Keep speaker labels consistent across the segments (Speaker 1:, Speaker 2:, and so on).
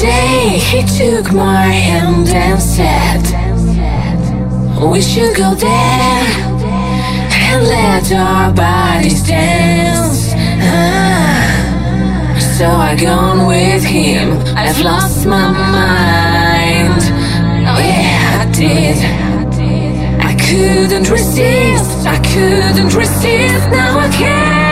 Speaker 1: day he took my hand and said We should go there and let our bodies dance. Ah. So I gone with him, I've lost my mind. Oh yeah, I did. I couldn't resist, I couldn't resist, now I
Speaker 2: can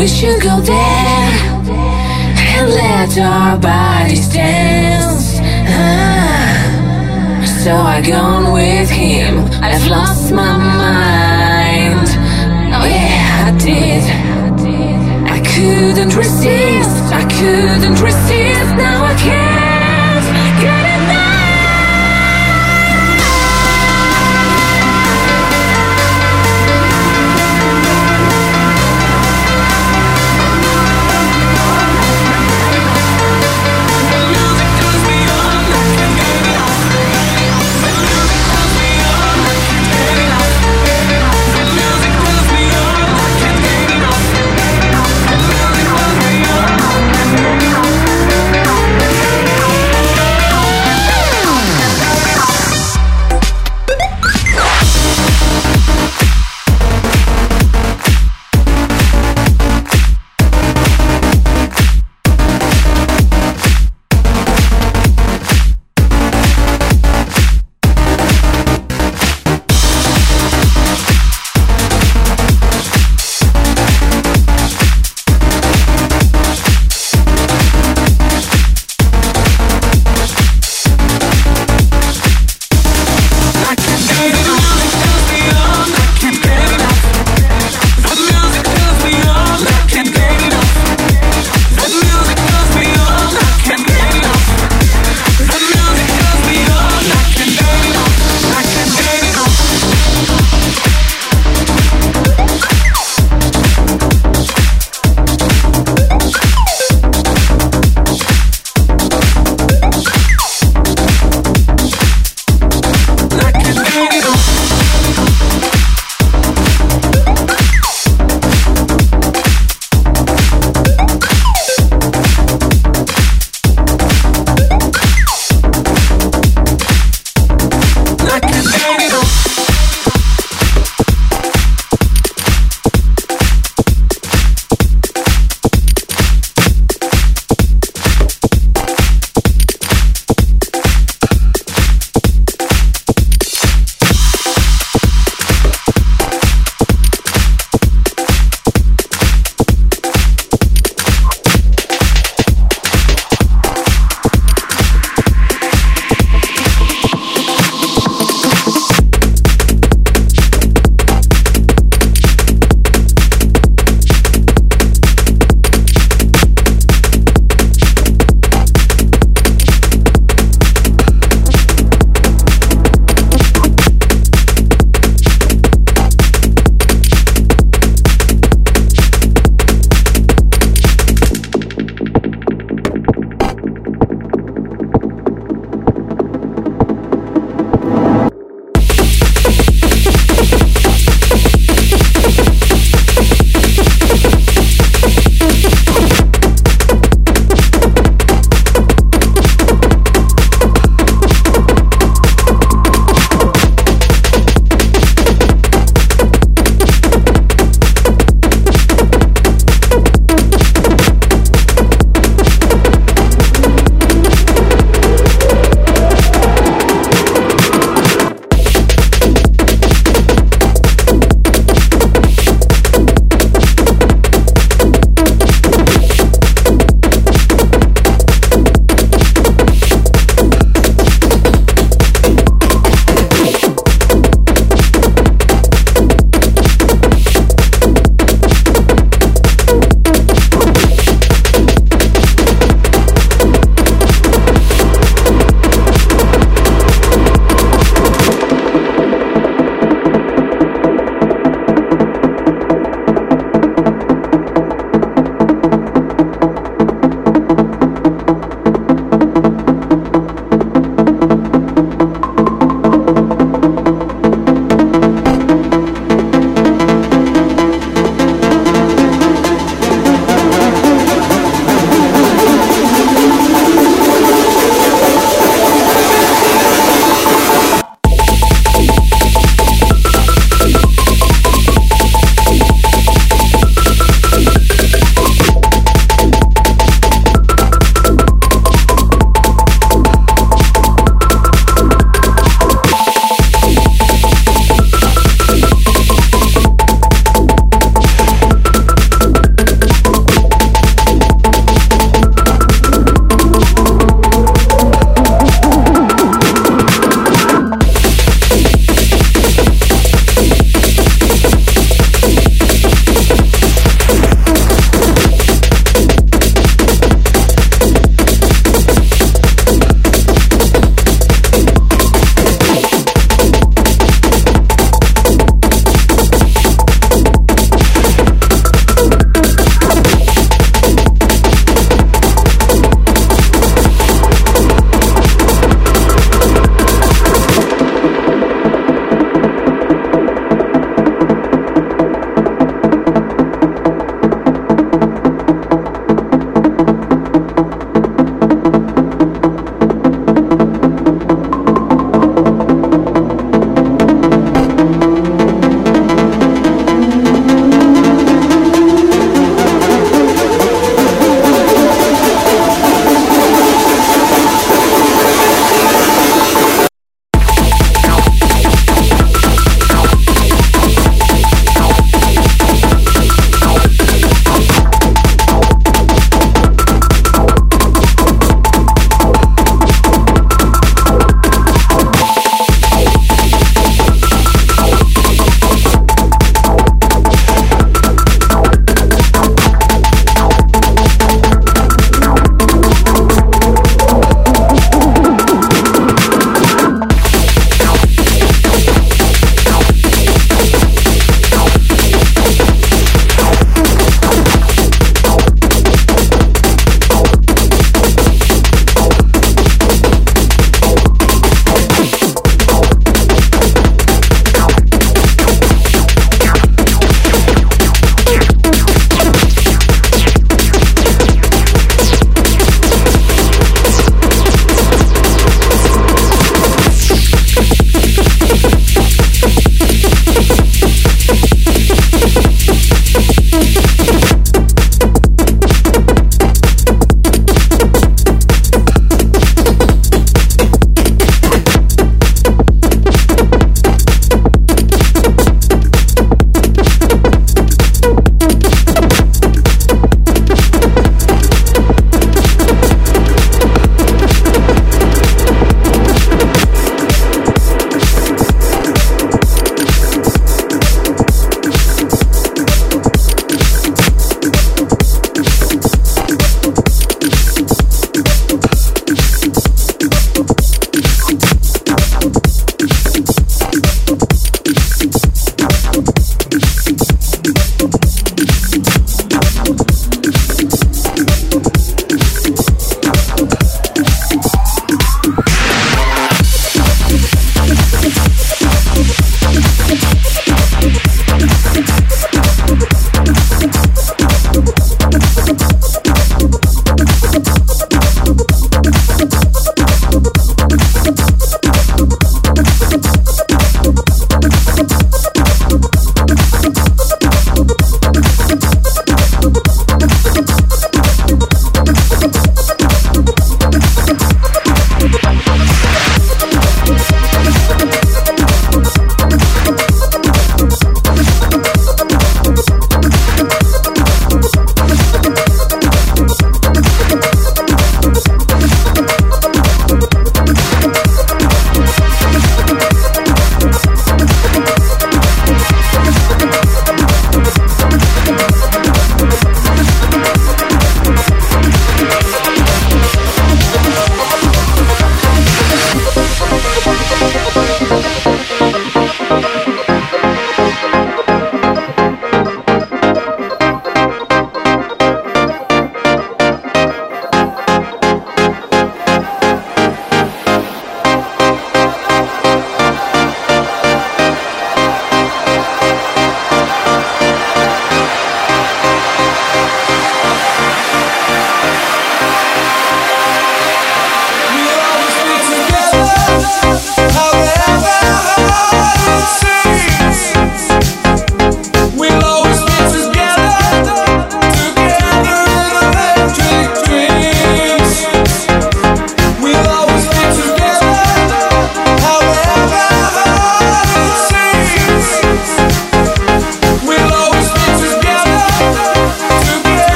Speaker 2: We should go there and let our bodies dance. Ah. So I gone with him. I've lost my mind. Oh yeah, I did. I couldn't resist. I couldn't resist. Now I can't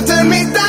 Speaker 3: to